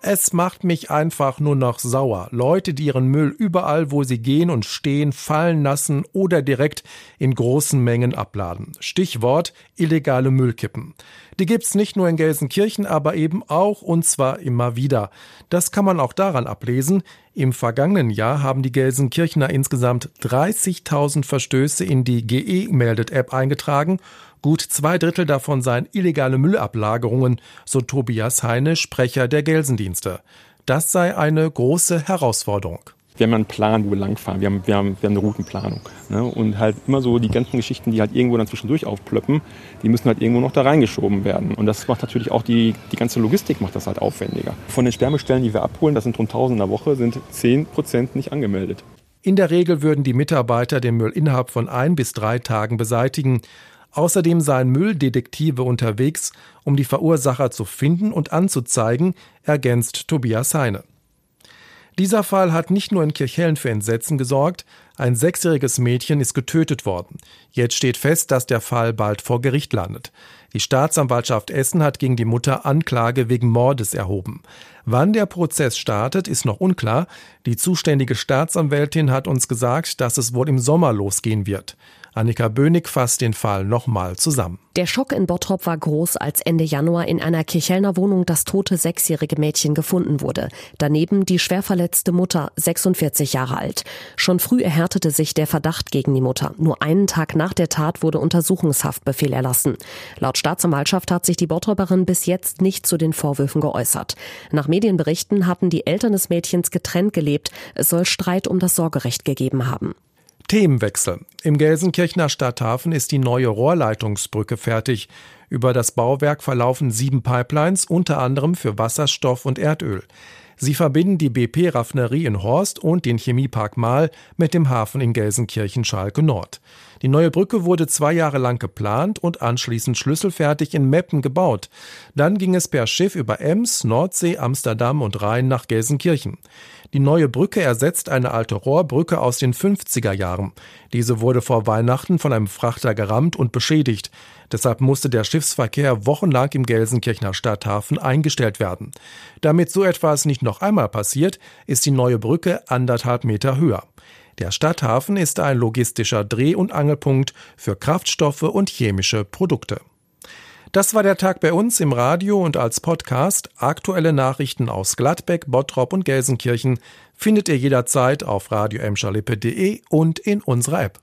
Es macht mich einfach nur noch sauer. Leute, die ihren Müll überall, wo sie gehen und stehen, fallen lassen oder direkt in großen Mengen abladen. Stichwort illegale Müllkippen. Die gibt's nicht nur in Gelsenkirchen, aber eben auch und zwar immer wieder. Das kann man auch daran ablesen. Im vergangenen Jahr haben die Gelsenkirchener insgesamt 30.000 Verstöße in die GE-Meldet-App eingetragen Gut zwei Drittel davon seien illegale Müllablagerungen, so Tobias Heine, Sprecher der Gelsendienste. Das sei eine große Herausforderung. Wir haben einen Plan, wo wir langfahren. Wir haben, wir haben, wir haben eine Routenplanung. Ne? Und halt immer so die ganzen Geschichten, die halt irgendwo dann zwischendurch aufplöppen, die müssen halt irgendwo noch da reingeschoben werden. Und das macht natürlich auch die, die ganze Logistik macht das halt aufwendiger. Von den Sperrmüllstellen, die wir abholen, das sind rund 1000 in der Woche, sind 10 Prozent nicht angemeldet. In der Regel würden die Mitarbeiter den Müll innerhalb von ein bis drei Tagen beseitigen. Außerdem seien Mülldetektive unterwegs, um die Verursacher zu finden und anzuzeigen, ergänzt Tobias Heine. Dieser Fall hat nicht nur in Kirchhellen für Entsetzen gesorgt, ein sechsjähriges Mädchen ist getötet worden. Jetzt steht fest, dass der Fall bald vor Gericht landet. Die Staatsanwaltschaft Essen hat gegen die Mutter Anklage wegen Mordes erhoben. Wann der Prozess startet, ist noch unklar. Die zuständige Staatsanwältin hat uns gesagt, dass es wohl im Sommer losgehen wird. Annika Bönig fasst den Fall nochmal zusammen. Der Schock in Bottrop war groß, als Ende Januar in einer Kirchhellner Wohnung das tote sechsjährige Mädchen gefunden wurde. Daneben die schwer verletzte Mutter, 46 Jahre alt. Schon früh erhärtete sich der Verdacht gegen die Mutter. Nur einen Tag nach der Tat wurde Untersuchungshaftbefehl erlassen. Laut Staatsanwaltschaft hat sich die Bottroperin bis jetzt nicht zu den Vorwürfen geäußert. Nach Medienberichten hatten die Eltern des Mädchens getrennt gelebt. Es soll Streit um das Sorgerecht gegeben haben. Themenwechsel. Im Gelsenkirchener Stadthafen ist die neue Rohrleitungsbrücke fertig. Über das Bauwerk verlaufen sieben Pipelines, unter anderem für Wasserstoff und Erdöl. Sie verbinden die BP-Raffinerie in Horst und den Chemiepark Mahl mit dem Hafen in Gelsenkirchen-Schalke Nord. Die neue Brücke wurde zwei Jahre lang geplant und anschließend schlüsselfertig in Meppen gebaut. Dann ging es per Schiff über Ems, Nordsee, Amsterdam und Rhein nach Gelsenkirchen. Die neue Brücke ersetzt eine alte Rohrbrücke aus den 50er Jahren. Diese wurde vor Weihnachten von einem Frachter gerammt und beschädigt. Deshalb musste der Schiffsverkehr wochenlang im Gelsenkirchener Stadthafen eingestellt werden. Damit so etwas nicht noch einmal passiert, ist die neue Brücke anderthalb Meter höher. Der Stadthafen ist ein logistischer Dreh- und Angelpunkt für Kraftstoffe und chemische Produkte. Das war der Tag bei uns im Radio und als Podcast. Aktuelle Nachrichten aus Gladbeck, Bottrop und Gelsenkirchen findet ihr jederzeit auf radio und in unserer App.